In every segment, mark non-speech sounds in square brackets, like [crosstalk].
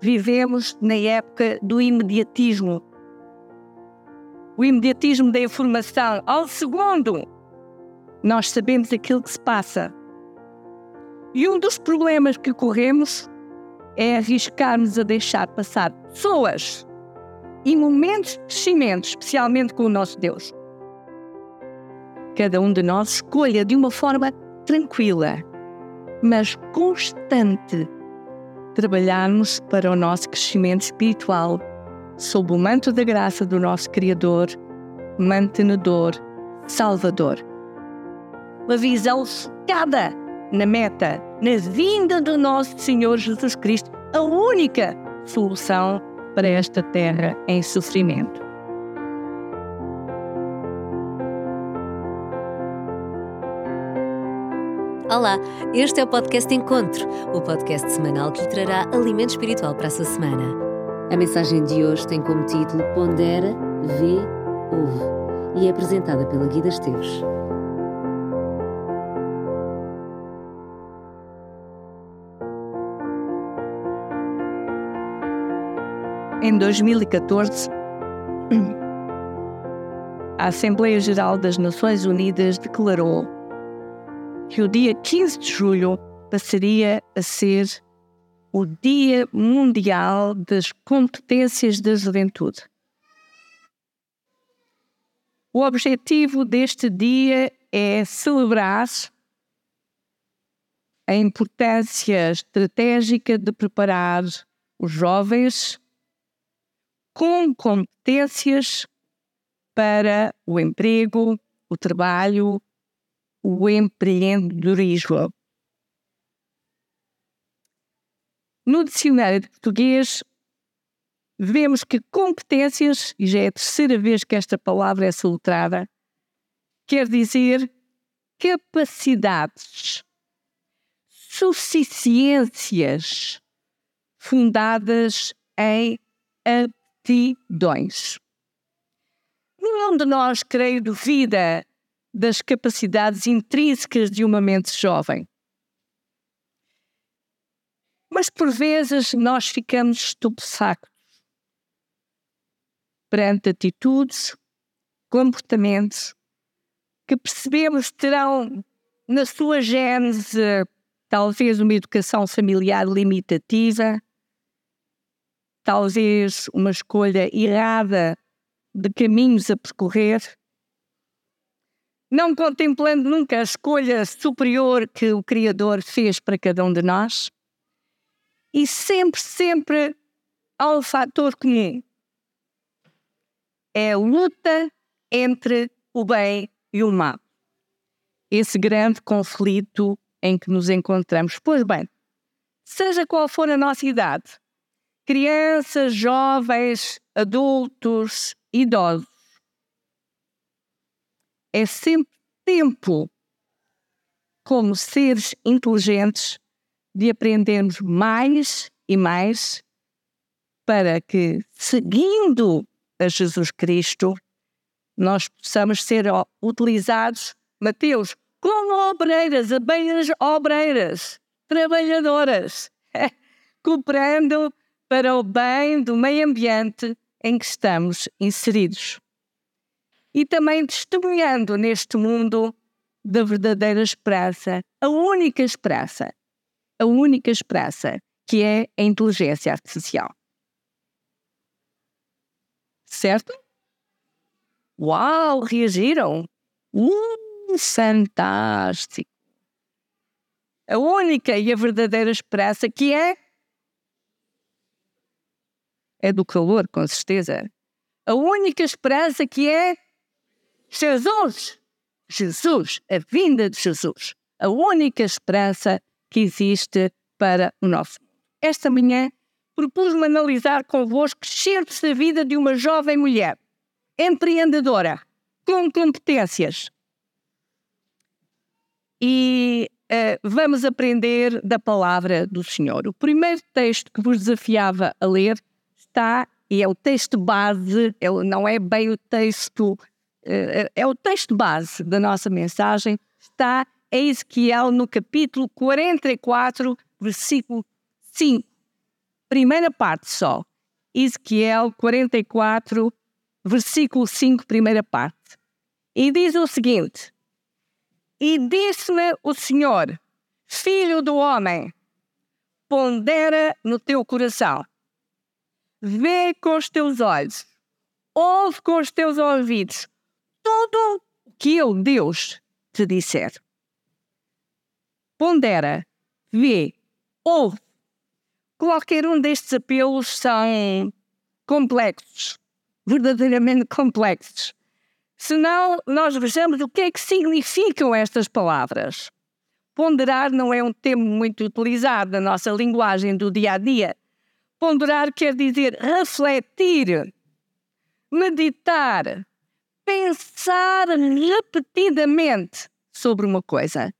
vivemos na época do imediatismo. O imediatismo da informação. Ao segundo, nós sabemos aquilo que se passa. E um dos problemas que corremos é arriscarmos a deixar passar pessoas e momentos de crescimento, especialmente com o nosso Deus. Cada um de nós escolha de uma forma tranquila, mas constante, trabalharmos para o nosso crescimento espiritual sob o manto da graça do nosso Criador, mantenedor, Salvador. Uma visão focada na meta, na vinda do nosso Senhor Jesus Cristo, a única solução para esta terra em sofrimento. Olá, este é o podcast Encontro, o podcast semanal que lhe trará alimento espiritual para a sua semana. A mensagem de hoje tem como título Pondera, Vê, Ouve e é apresentada pela Guida Esteves. Em 2014, a Assembleia Geral das Nações Unidas declarou que o dia 15 de julho passaria a ser o Dia Mundial das Competências da Juventude. O objetivo deste dia é celebrar a importância estratégica de preparar os jovens com competências para o emprego, o trabalho, o empreendedorismo. No dicionário de português, vemos que competências, e já é a terceira vez que esta palavra é soletrada, quer dizer capacidades, suficiências fundadas em aptidões. Nenhum de nós, creio, duvida das capacidades intrínsecas de uma mente jovem. Mas por vezes nós ficamos estupefactos perante atitudes, comportamentos que percebemos terão na sua gênese talvez uma educação familiar limitativa, talvez uma escolha errada de caminhos a percorrer, não contemplando nunca a escolha superior que o Criador fez para cada um de nós. E sempre, sempre há um fator comum. É a luta entre o bem e o mal. Esse grande conflito em que nos encontramos. Pois bem, seja qual for a nossa idade, crianças, jovens, adultos, idosos, é sempre tempo, como seres inteligentes, de aprendermos mais e mais para que, seguindo a Jesus Cristo, nós possamos ser utilizados, Mateus, como obreiras, abelhas obreiras, trabalhadoras, [laughs] cooperando para o bem do meio ambiente em que estamos inseridos e também testemunhando neste mundo da verdadeira esperança, a única esperança, a única esperança, que é a inteligência artificial. Certo? Uau, reagiram! Uh, fantástico! A única e a verdadeira esperança que é é do calor, com certeza. A única esperança que é Jesus, Jesus, a vinda de Jesus, a única esperança que existe para o nosso mundo. Esta manhã propus-me analisar convosco certos da vida de uma jovem mulher, empreendedora, com competências. E uh, vamos aprender da palavra do Senhor. O primeiro texto que vos desafiava a ler está, e é o texto base, não é bem o texto é, é o texto base da nossa mensagem, está em Ezequiel no capítulo 44, versículo 5. primeira parte só. Ezequiel 44, versículo 5, primeira parte. E diz o seguinte: E disse-me o Senhor, filho do homem, pondera no teu coração, vê com os teus olhos, ouve com os teus ouvidos tudo o que eu, Deus, te disser. Pondera, vê, ouve. Qualquer um destes apelos são complexos, verdadeiramente complexos. Senão, nós vejamos o que é que significam estas palavras. Ponderar não é um termo muito utilizado na nossa linguagem do dia a dia. Ponderar quer dizer refletir, meditar, pensar repetidamente sobre uma coisa.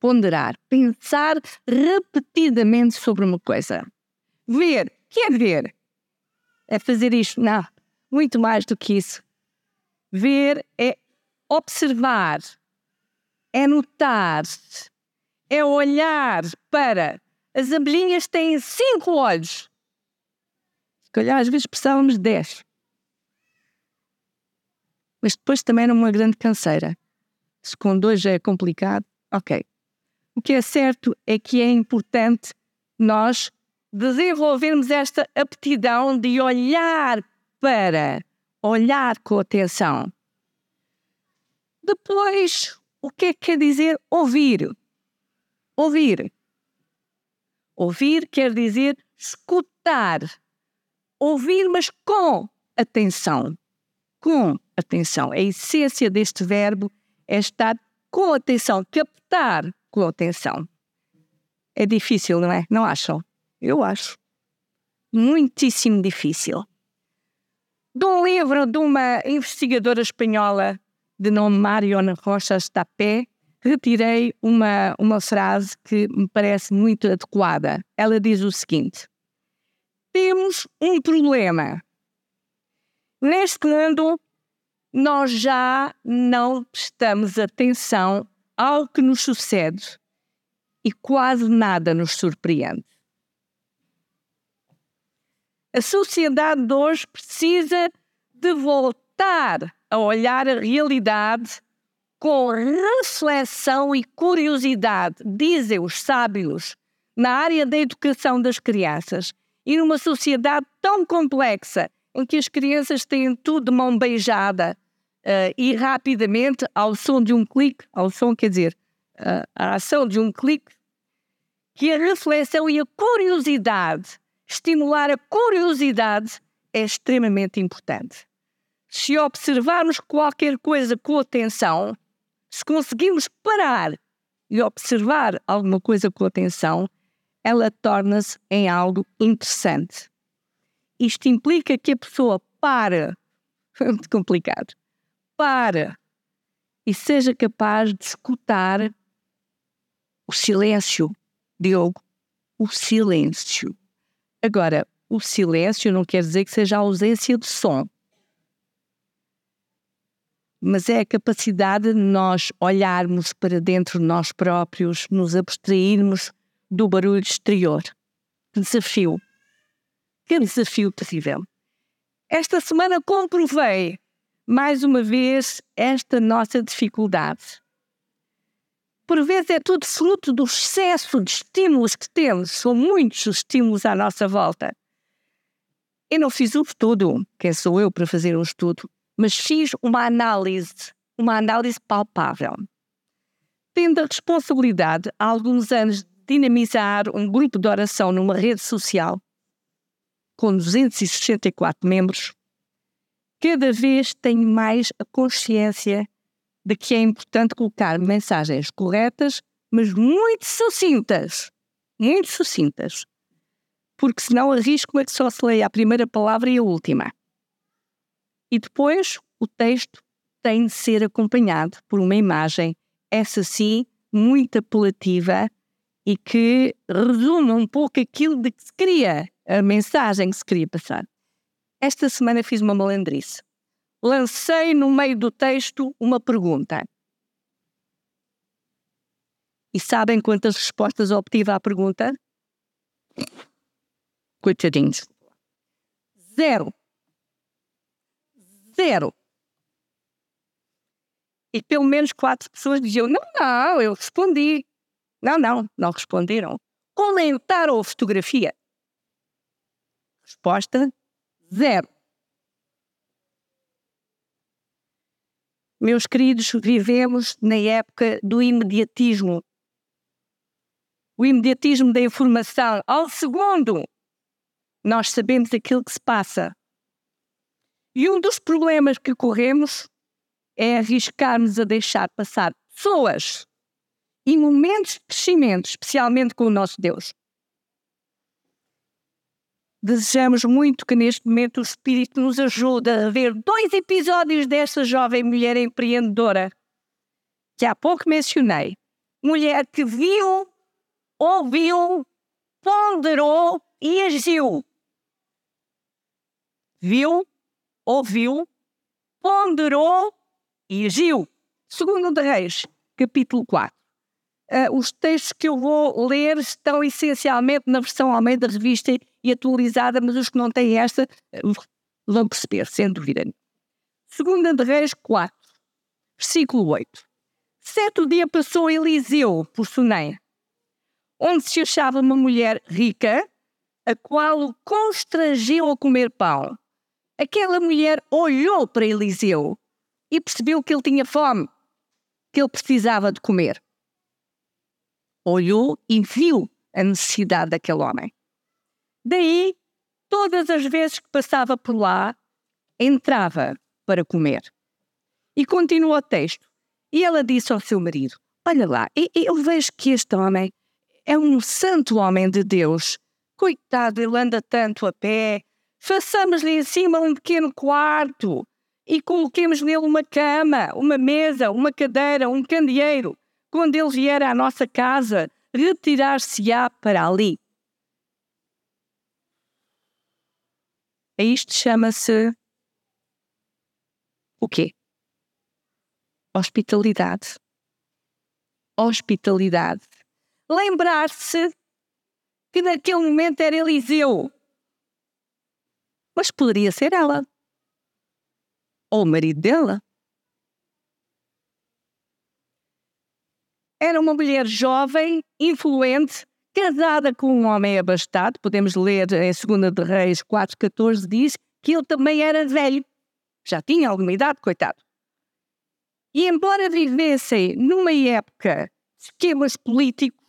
Ponderar, pensar repetidamente sobre uma coisa. Ver, quer ver? É fazer isto? Não, muito mais do que isso. Ver é observar, é notar, é olhar para. As abelhinhas têm cinco olhos. Se calhar às vezes precisávamos de dez. Mas depois também era uma grande canseira. Se com dois é complicado, ok. O que é certo é que é importante nós desenvolvermos esta aptidão de olhar para, olhar com atenção. Depois, o que é que quer dizer ouvir? Ouvir. Ouvir quer dizer escutar. Ouvir, mas com atenção. Com atenção. A essência deste verbo é estar com atenção, captar com atenção. É difícil, não é? Não acham? Eu acho. Muitíssimo difícil. De um livro de uma investigadora espanhola de nome Marion Rochas Tapé, retirei uma, uma frase que me parece muito adequada. Ela diz o seguinte: Temos um problema. Neste mundo, nós já não prestamos atenção ao que nos sucede e quase nada nos surpreende. A sociedade de hoje precisa de voltar a olhar a realidade com reflexão e curiosidade, dizem os sábios, na área da educação das crianças. E numa sociedade tão complexa, em que as crianças têm tudo de mão beijada uh, e rapidamente, ao som de um clique, ao som quer dizer, uh, a ação de um clique, que a reflexão e a curiosidade, estimular a curiosidade, é extremamente importante. Se observarmos qualquer coisa com atenção, se conseguirmos parar e observar alguma coisa com atenção, ela torna-se em algo interessante. Isto implica que a pessoa para, [laughs] foi muito complicado, para e seja capaz de escutar o silêncio, Diogo, o silêncio. Agora, o silêncio não quer dizer que seja a ausência de som mas é a capacidade de nós olharmos para dentro de nós próprios, nos abstrairmos do barulho exterior. Desafio! Que desafio terrível! Esta semana comprovei mais uma vez esta nossa dificuldade. Por vezes é tudo fruto do excesso de estímulos que temos, são muitos os estímulos à nossa volta. Eu não fiz o estudo, quem sou eu para fazer um estudo? mas fiz uma análise, uma análise palpável. Tendo a responsabilidade há alguns anos de dinamizar um grupo de oração numa rede social com 264 membros, cada vez tenho mais a consciência de que é importante colocar mensagens corretas, mas muito sucintas. Muito sucintas. Porque senão arrisco é que só se leia a primeira palavra e a última. E depois o texto tem de ser acompanhado por uma imagem, essa sim, muito apelativa e que resume um pouco aquilo de que se queria, a mensagem que se queria passar. Esta semana fiz uma malandrice. Lancei no meio do texto uma pergunta. E sabem quantas respostas obtive à pergunta? coitadinhos. Zero. Zero. E pelo menos quatro pessoas diziam: Não, não, eu respondi. Não, não, não responderam. Comentaram a fotografia. Resposta: zero. Meus queridos, vivemos na época do imediatismo. O imediatismo da informação. Ao segundo, nós sabemos aquilo que se passa. E um dos problemas que corremos é arriscarmos a deixar passar pessoas e momentos de crescimento, especialmente com o nosso Deus. Desejamos muito que neste momento o Espírito nos ajude a ver dois episódios desta jovem mulher empreendedora que há pouco mencionei. Mulher que viu, ouviu, ponderou e agiu. Viu, ouviu, ponderou e agiu. Segundo de Reis, capítulo 4. Uh, ah, os textos que eu vou ler estão essencialmente na versão Almeida Revista e atualizada, mas os que não têm esta uh, vão perceber, sem dúvida. Segunda de Reis 4, versículo 8. Certo dia passou Eliseu por Sunem, onde se achava uma mulher rica, a qual o constrangiu a comer pão. Aquela mulher olhou para Eliseu e percebeu que ele tinha fome, que ele precisava de comer. Olhou e viu a necessidade daquele homem. Daí, todas as vezes que passava por lá, entrava para comer. E continua o texto. E ela disse ao seu marido: Olha lá, eu vejo que este homem é um santo homem de Deus. Coitado, ele anda tanto a pé. Façamos-lhe em cima um pequeno quarto e coloquemos nele uma cama, uma mesa, uma cadeira, um candeeiro. Quando ele vier à nossa casa, retirar-se-á para ali. Isto chama-se o quê? Hospitalidade. Hospitalidade. Lembrar-se que naquele momento era Eliseu. Mas poderia ser ela ou o marido dela. Era uma mulher jovem, influente, casada com um homem abastado. Podemos ler em 2 de Reis 4,14, diz que ele também era velho. Já tinha alguma idade, coitado. E embora vivessem numa época de esquemas políticos,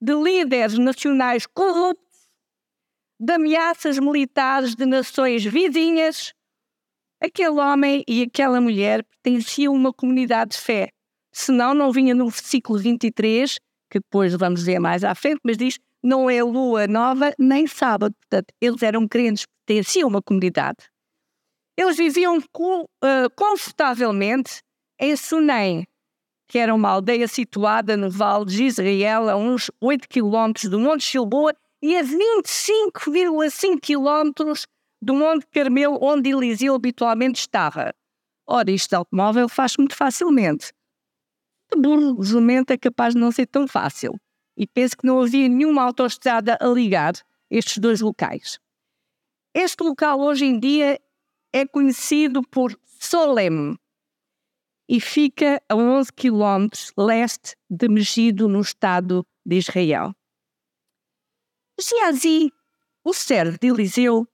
de líderes nacionais corruptos, de ameaças militares de nações vizinhas, Aquele homem e aquela mulher pertenciam a uma comunidade de fé. Senão, não vinha no versículo 23, que depois vamos ver mais à frente, mas diz: não é lua nova nem sábado. Portanto, eles eram crentes, pertenciam a uma comunidade. Eles viviam uh, confortavelmente em Sunem, que era uma aldeia situada no Vale de Israel, a uns 8 quilómetros do Monte Gilboa e a 25,5 quilómetros do Monte Carmelo, onde Eliseu habitualmente estava. Ora, este automóvel faz muito facilmente. Burrosamente é capaz de não ser tão fácil. E penso que não havia nenhuma autoestrada a ligar estes dois locais. Este local hoje em dia é conhecido por Solem e fica a 11 quilómetros leste de Megido, no estado de Israel. Geazi, o servo de Eliseu,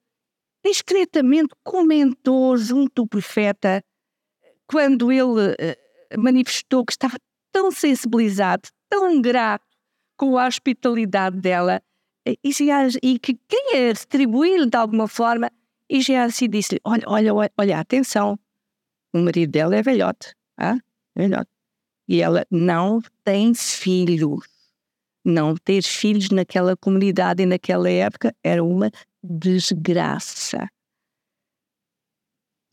discretamente comentou junto do profeta quando ele uh, manifestou que estava tão sensibilizado, tão grato com a hospitalidade dela e, e que queria retribuir de alguma forma. E já assim disse-lhe: olha, olha, olha, olha, atenção, o marido dela é velhote, ah? velhote. E ela não tem filhos. Não ter filhos naquela comunidade e naquela época era uma desgraça.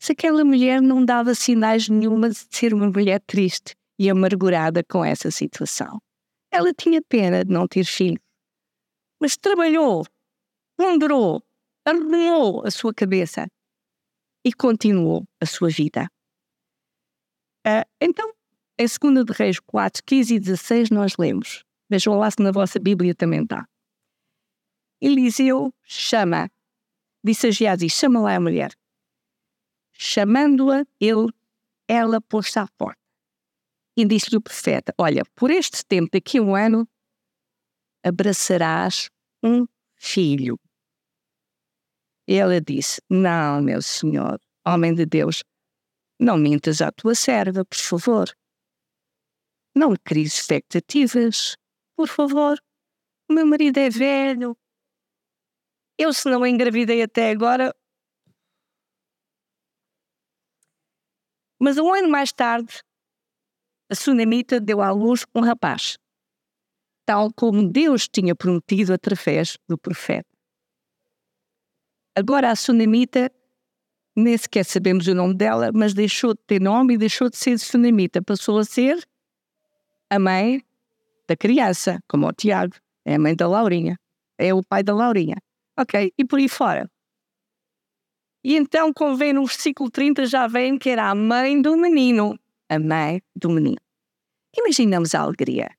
Se aquela mulher não dava sinais nenhuma de ser uma mulher triste e amargurada com essa situação. Ela tinha pena de não ter filhos, mas trabalhou, ponderou, arrumou a sua cabeça e continuou a sua vida. Uh, então, em 2 de Reis 4, 15 e 16, nós lemos. Vejam lá se na vossa Bíblia também está. Eliseu chama, disse a Geazi, chama lá a mulher. Chamando-a, ele, ela pôs-se à porta. E disse-lhe o profeta, olha, por este tempo, daqui a um ano, abraçarás um filho. Ela disse, não, meu senhor, homem de Deus, não mintas à tua serva, por favor. Não cries expectativas, por favor. O meu marido é velho. Eu, se não engravidei até agora. Mas um ano mais tarde, a sunamita deu à luz um rapaz, tal como Deus tinha prometido através do profeta. Agora a sunamita, nem sequer sabemos o nome dela, mas deixou de ter nome e deixou de ser sunamita, passou a ser a mãe da criança, como o Tiago, é a mãe da Laurinha, é o pai da Laurinha. Ok? E por aí fora. E então, como vem no versículo 30, já vem que era a mãe do menino. A mãe do menino. Imaginamos a alegria.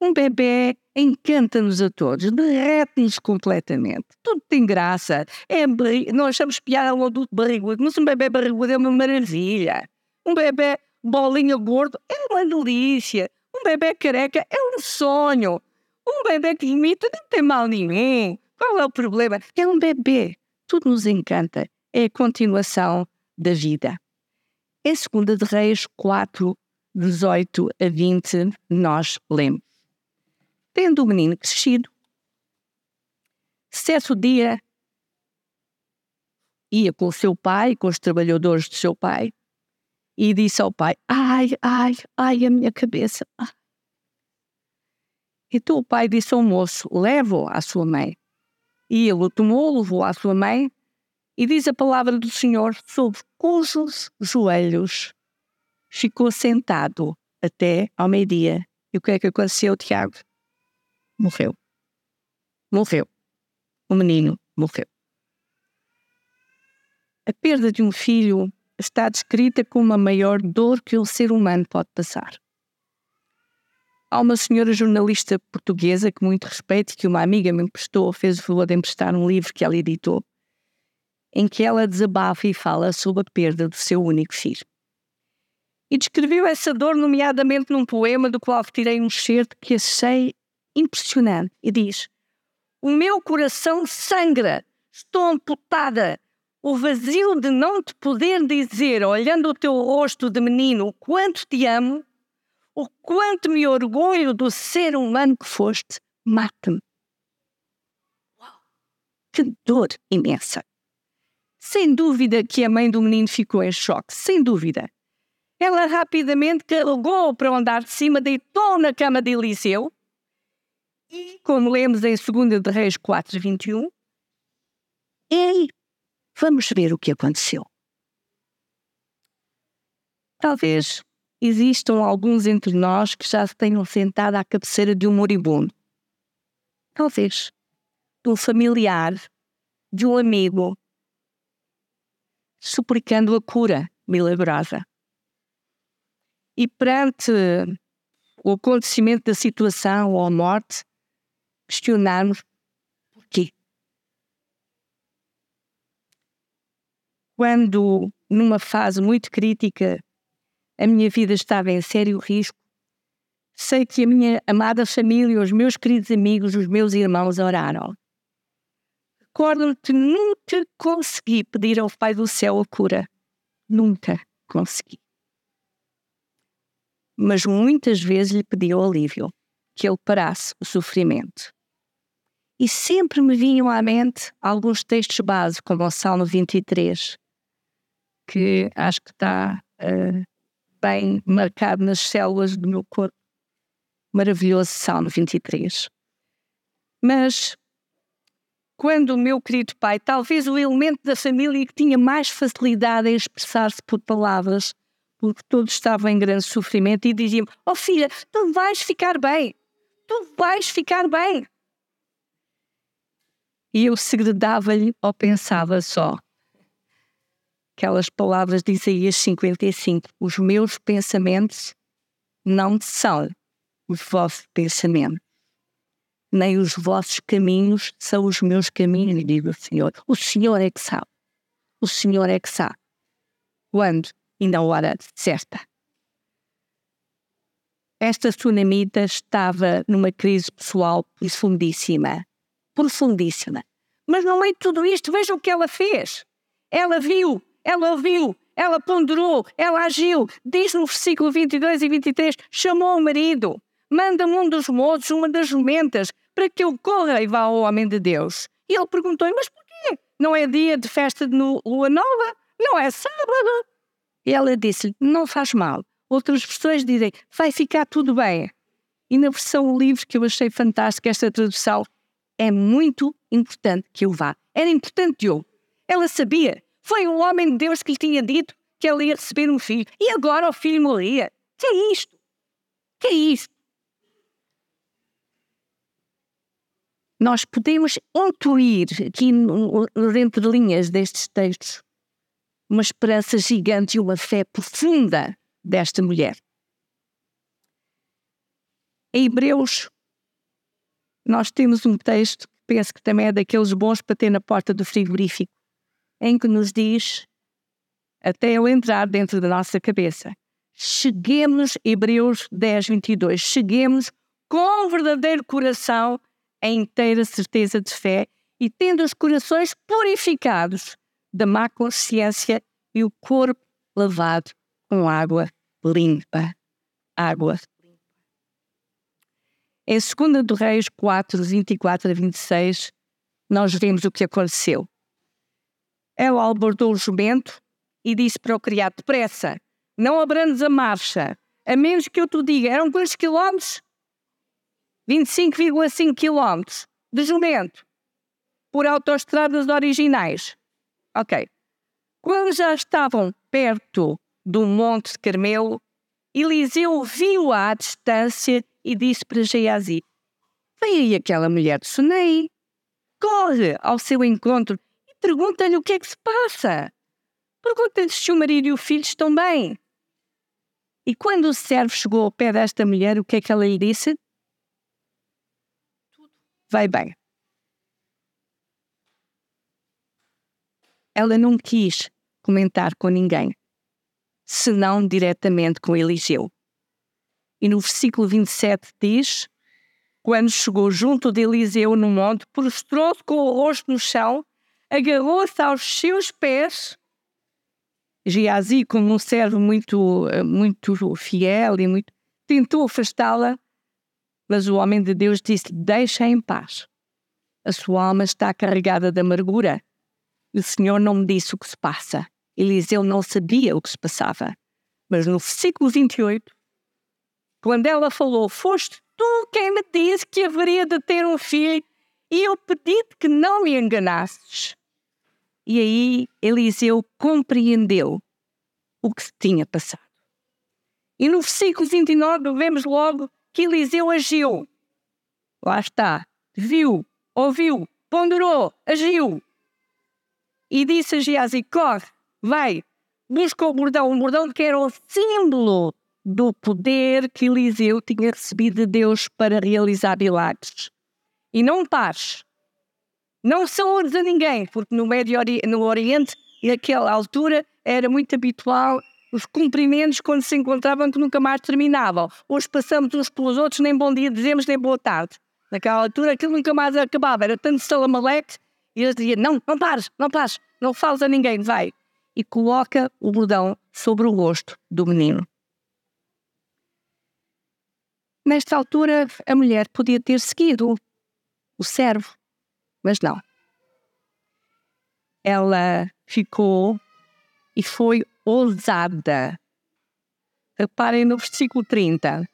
Um bebê encanta-nos a todos, derrete-nos completamente. Tudo tem graça. É Nós achamos piada um adulto barrigudo, mas um bebê barrigudo é uma maravilha. Um bebê bolinha gordo é uma delícia. Um bebê careca é um sonho. Um bebê que imita não tem mal nenhum. Qual é o problema? É um bebê. Tudo nos encanta. É a continuação da vida. Em 2 de Reis 4, 18 a 20, nós lemos. Tendo o menino crescido, certo dia ia com o seu pai, com os trabalhadores do seu pai, e disse ao pai: Ai, ai, ai, a minha cabeça. Então o pai disse ao moço: Leve-o à sua mãe. E ele o tomou, levou à sua mãe, e diz a palavra do Senhor sobre cujos joelhos ficou sentado até ao meio-dia. E o que é que aconteceu, Tiago? Morreu. Morreu. O menino morreu. A perda de um filho está descrita como a maior dor que um ser humano pode passar. Há uma senhora jornalista portuguesa que muito respeito, que uma amiga me emprestou, fez o favor de emprestar um livro que ela editou, em que ela desabafa e fala sobre a perda do seu único filho. E descreveu essa dor, nomeadamente num poema do qual retirei um certo que achei impressionante. E diz: O meu coração sangra, estou amputada, o vazio de não te poder dizer, olhando o teu rosto de menino, quanto te amo, o quanto me orgulho do ser humano que foste, mata-me. Que dor imensa! Sem dúvida que a mãe do menino ficou em choque, sem dúvida. Ela rapidamente carregou para o andar de cima, deitou na cama de Eliseu e, como lemos em 2 de Reis 4, 21, e Vamos ver o que aconteceu. Talvez existam alguns entre nós que já se tenham sentado à cabeceira de um moribundo. Talvez de um familiar, de um amigo, suplicando a cura milagrosa. E perante o acontecimento da situação ou a morte, questionarmos porquê. quando, numa fase muito crítica, a minha vida estava em sério risco, sei que a minha amada família, os meus queridos amigos, os meus irmãos oraram. Recordo-me que nunca consegui pedir ao Pai do Céu a cura. Nunca consegui. Mas muitas vezes lhe pedi o alívio, que ele parasse o sofrimento. E sempre me vinham à mente alguns textos básicos, como o Salmo 23, que acho que está uh, bem marcado nas células do meu corpo. Maravilhoso Salmo 23. Mas quando o meu querido pai, talvez o elemento da família que tinha mais facilidade em expressar-se por palavras, porque todos estavam em grande sofrimento e diziam: Oh filha, tu vais ficar bem, tu vais ficar bem. E eu segredava-lhe ou pensava só: aquelas palavras de Isaías 55. Os meus pensamentos não são os vossos pensamentos. Nem os vossos caminhos são os meus caminhos, diz o Senhor. O Senhor é que sabe. O Senhor é que sabe. Quando e na hora certa. Esta sunamita estava numa crise pessoal profundíssima. Profundíssima. Mas no meio de tudo isto, veja o que ela fez. Ela viu, ela ouviu, ela ponderou, ela agiu. Diz no versículo 22 e 23: chamou o marido, manda-me um dos moços, uma das jumentas, para que eu corra e vá ao homem de Deus. E ele perguntou: Mas porquê? Não é dia de festa de lua nova? Não é sábado? E ela disse-lhe: Não faz mal. Outras versões dizem: Vai ficar tudo bem. E na versão livre, que eu achei fantástica, esta tradução, é muito importante que eu vá. Era importante eu. Ela sabia. Foi um homem de Deus que lhe tinha dito que ela ia receber um filho. E agora o filho morria. Que é isto? Que é isto? Nós podemos intuir aqui nas entrelinhas destes textos uma esperança gigante e uma fé profunda desta mulher. Em Hebreus, nós temos um texto que penso que também é daqueles bons para ter na porta do frigorífico, em que nos diz, até eu entrar dentro da nossa cabeça, cheguemos, Hebreus 10, 22, cheguemos com um verdadeiro coração a inteira certeza de fé e tendo os corações purificados da má consciência e o corpo lavado com água limpa. Água limpa. Em 2 do Reis 4, 24 a 26, nós vemos o que aconteceu. Ela abordou o jumento e disse para o criado: depressa, não abrandes a marcha, a menos que eu te diga. Eram quantos quilómetros? 25,5 quilómetros de jumento por autoestradas originais. Ok. Quando já estavam perto do Monte de Carmelo, Eliseu viu-a à distância e disse para Geazi: Vem aí aquela mulher de Sunei. Corre ao seu encontro e pergunta-lhe o que é que se passa. Pergunta-lhe se o marido e o filho estão bem. E quando o servo chegou ao pé desta mulher, o que é que ela lhe disse? Vai bem. Ela não quis comentar com ninguém, senão diretamente com Eliseu. E no versículo 27 diz: Quando chegou junto de Eliseu no monte, prostrou-se com o rosto no chão, agarrou-se aos seus pés. Geazi, como um servo muito, muito fiel e muito, tentou afastá-la, mas o homem de Deus disse: Deixa em paz. A sua alma está carregada de amargura. O Senhor não me disse o que se passa. Eliseu não sabia o que se passava. Mas no versículo 28, quando ela falou: Foste tu quem me disse que haveria de ter um filho, e eu pedi-te que não me enganasses. E aí Eliseu compreendeu o que se tinha passado. E no versículo 29 vemos logo que Eliseu agiu. Lá está. Viu, ouviu, ponderou, agiu. E disse a Geazi: corre, vai, busca o bordão. O bordão que era o símbolo do poder que Eliseu tinha recebido de Deus para realizar milagres. E não pares. Não saúdes a ninguém, porque no Médio Ori no Oriente, naquela altura, era muito habitual os cumprimentos quando se encontravam que nunca mais terminavam. Hoje passamos uns pelos outros, nem bom dia dizemos, nem boa tarde. Naquela altura aquilo nunca mais acabava, era tanto salamaleque, e eles diziam, não, não pares, não pares, não fales a ninguém, vai. E coloca o bordão sobre o rosto do menino. Nesta altura, a mulher podia ter seguido o servo, mas não. Ela ficou e foi ousada. Reparem no versículo 30.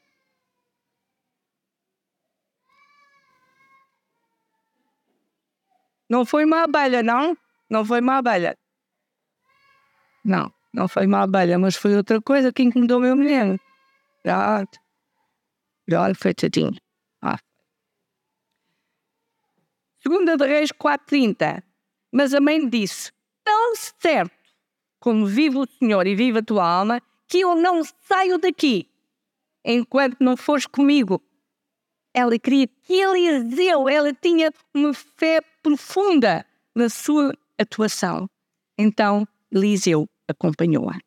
Não foi uma abelha, não? Não foi uma abelha. Não, não foi uma abelha, mas foi outra coisa que incomodou meu menino. Pronto. Olha, foi tadinho. Ah. Segunda de Reis 4.30. Mas a mãe disse, tão certo como vive o Senhor e vive a tua alma, que eu não saio daqui enquanto não fores comigo. ela queria que Eliseu, ela tinha uma fé profunda na sua atuação. Então, Eliseu acompanhou-a.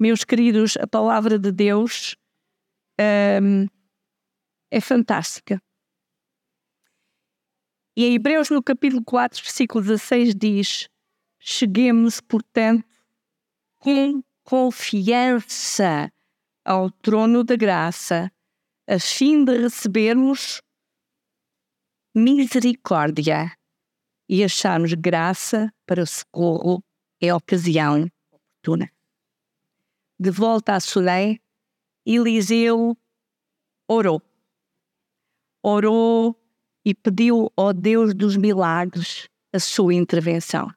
Meus queridos, a palavra de Deus um, é fantástica. E em Hebreus, no capítulo 4, versículo 16, diz: Cheguemos, portanto, com confiança ao trono da graça, a fim de recebermos misericórdia e acharmos graça para socorro em ocasião oportuna. De volta a Sunem, Eliseu orou. Orou e pediu ao Deus dos milagres a sua intervenção.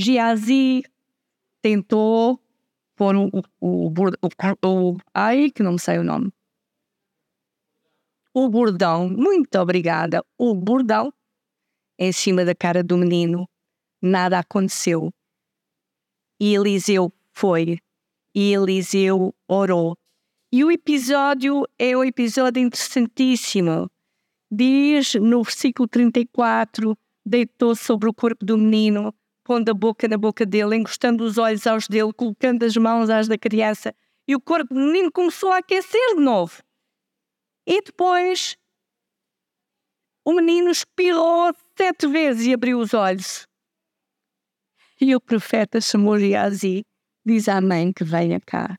Giazi tentou pôr o, o, o, o, ai, que não me sei o nome. O bordão, muito obrigada, o bordão em cima da cara do menino. Nada aconteceu. E Eliseu foi. E Eliseu orou. E o episódio é um episódio interessantíssimo. Diz no versículo 34: deitou sobre o corpo do menino, pondo a boca na boca dele, encostando os olhos aos dele, colocando as mãos às da criança. E o corpo do menino começou a aquecer de novo. E depois o menino espirrou sete vezes e abriu os olhos. E o profeta chamou Geazi, diz à mãe que venha cá.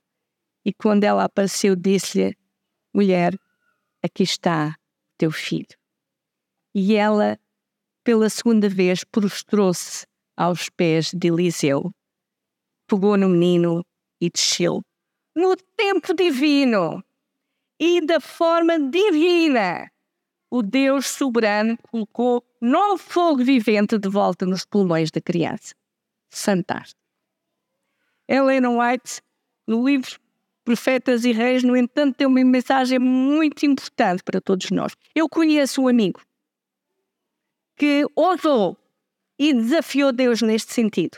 E quando ela apareceu, disse-lhe: Mulher, aqui está teu filho. E ela, pela segunda vez, prostrou-se aos pés de Eliseu, pegou no menino e desceu. No tempo divino e da forma divina, o Deus soberano colocou novo fogo vivente de volta nos pulmões da criança. Fantástico. Helena White, no livro Profetas e Reis, no entanto, tem uma mensagem muito importante para todos nós. Eu conheço um amigo que ousou e desafiou Deus neste sentido.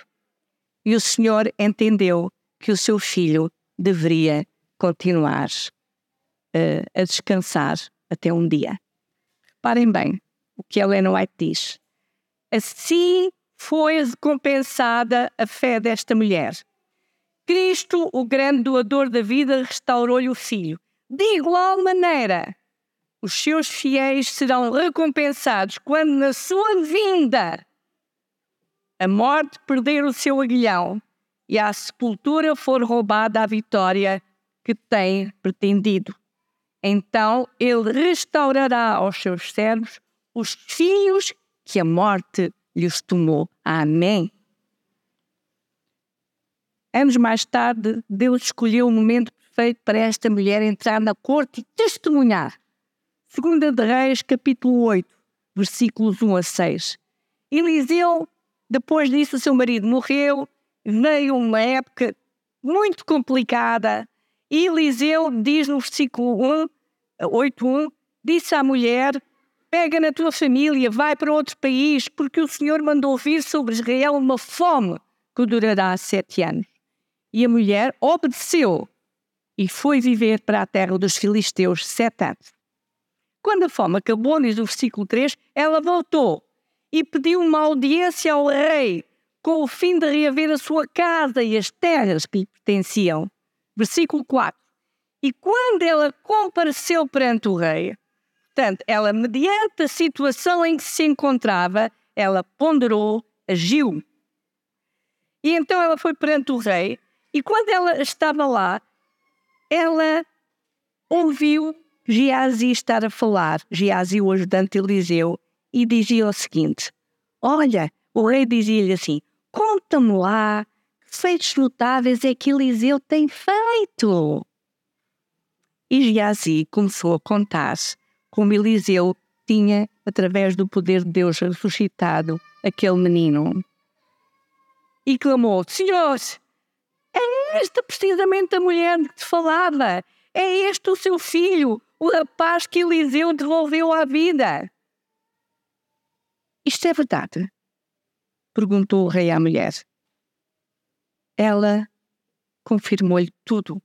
E o Senhor entendeu que o seu filho deveria continuar uh, a descansar até um dia. Reparem bem o que Helena White diz. Assim foi recompensada a fé desta mulher. Cristo, o grande doador da vida, restaurou-lhe o filho. De igual maneira, os seus fiéis serão recompensados quando, na sua vinda, a morte perder o seu aguilhão e a sepultura for roubada a vitória que tem pretendido. Então ele restaurará aos seus servos os filhos que a morte lhes tomou. Amém. Anos mais tarde, Deus escolheu o momento perfeito para esta mulher entrar na corte e testemunhar. Segunda de Reis, capítulo 8, versículos 1 a 6. Eliseu depois disso, o seu marido morreu, veio uma época muito complicada. E Eliseu diz no versículo 1, 8.1, disse à mulher, pega na tua família, vai para outro país, porque o Senhor mandou vir sobre Israel uma fome que durará sete anos. E a mulher obedeceu e foi viver para a terra dos filisteus sete anos. Quando a fome acabou, diz o versículo 3, ela voltou e pediu uma audiência ao rei com o fim de reaver a sua casa e as terras que lhe pertenciam. Versículo 4. E quando ela compareceu perante o rei, portanto, ela, mediante a situação em que se encontrava, ela ponderou, agiu. E então ela foi perante o rei, e quando ela estava lá, ela ouviu Geazi estar a falar, Geazi, o ajudante Eliseu, e dizia o seguinte: Olha, o rei dizia-lhe assim: Conta-me lá que feitos notáveis é que Eliseu tem feito. E Geazi começou a contar como Eliseu tinha, através do poder de Deus, ressuscitado aquele menino. E clamou: Senhor, é esta precisamente a mulher que te falava. É este o seu filho, o rapaz que Eliseu devolveu à vida. Isto é verdade? Perguntou o rei à mulher. Ela confirmou-lhe tudo.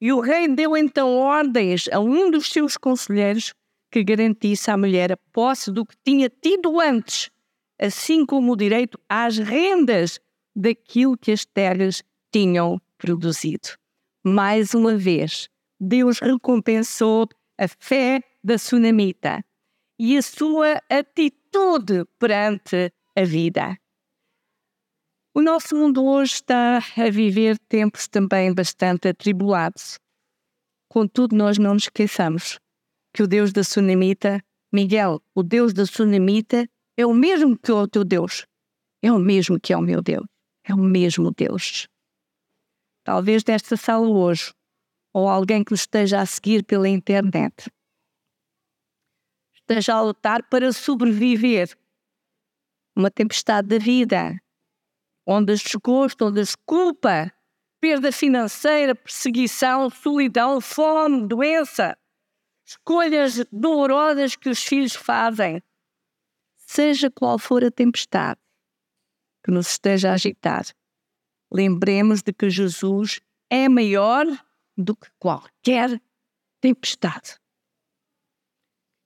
E o rei deu então ordens a um dos seus conselheiros que garantisse à mulher a posse do que tinha tido antes, assim como o direito às rendas daquilo que as terras tinham produzido. Mais uma vez, Deus recompensou a fé da sunamita e a sua atitude perante a vida. O nosso mundo hoje está a viver tempos também bastante atribulados. Contudo, nós não nos esqueçamos que o Deus da Sunamita, Miguel, o Deus da Sunamita, é o mesmo que o teu Deus. É o mesmo que é o meu Deus. É o mesmo Deus. Talvez nesta sala hoje, ou alguém que nos esteja a seguir pela internet, esteja a lutar para sobreviver uma tempestade da vida, onde desgosto, onde desculpa, perda financeira, perseguição, solidão, fome, doença, escolhas dolorosas que os filhos fazem, seja qual for a tempestade que nos esteja a agitar, lembremos de que Jesus é maior do que qualquer tempestade.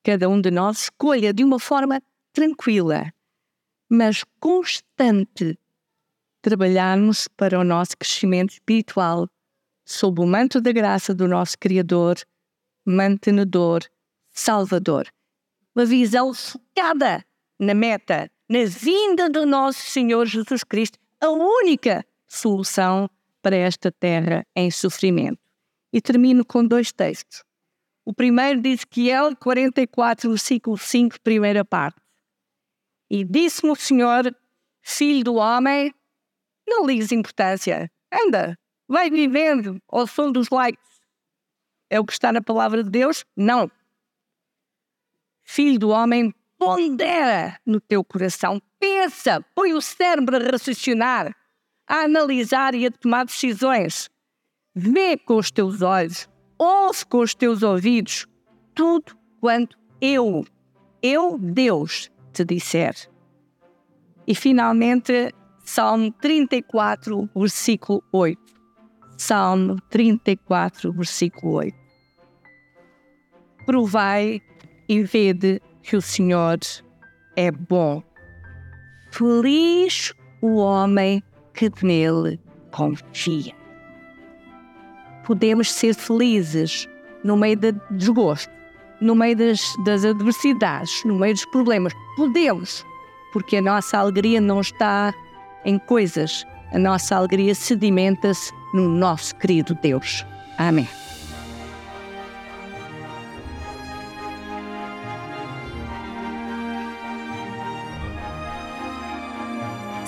Cada um de nós escolha de uma forma tranquila, mas constante, trabalharmos para o nosso crescimento espiritual sob o manto da graça do nosso Criador, mantenedor, salvador. Uma visão focada na meta, na vinda do nosso Senhor Jesus Cristo, a única solução para esta terra em sofrimento. E termino com dois textos. O primeiro diz que é 44, versículo 5, primeira parte. E disse-me o Senhor, filho do homem, não ligues importância. Anda, vai vivendo ao som dos likes. É o que está na palavra de Deus? Não. Filho do homem, pondera no teu coração, pensa, põe o cérebro a raciocinar, a analisar e a tomar decisões. Vê com os teus olhos, ouve com os teus ouvidos tudo quanto eu, eu, Deus, te disser. E finalmente, Salmo 34, versículo 8. Salmo 34, versículo 8. Provai e vede que o Senhor é bom. Feliz o homem que nele confia. Podemos ser felizes no meio do desgosto, no meio das, das adversidades, no meio dos problemas. Podemos, porque a nossa alegria não está em coisas, a nossa alegria sedimenta-se no nosso querido Deus. Amém.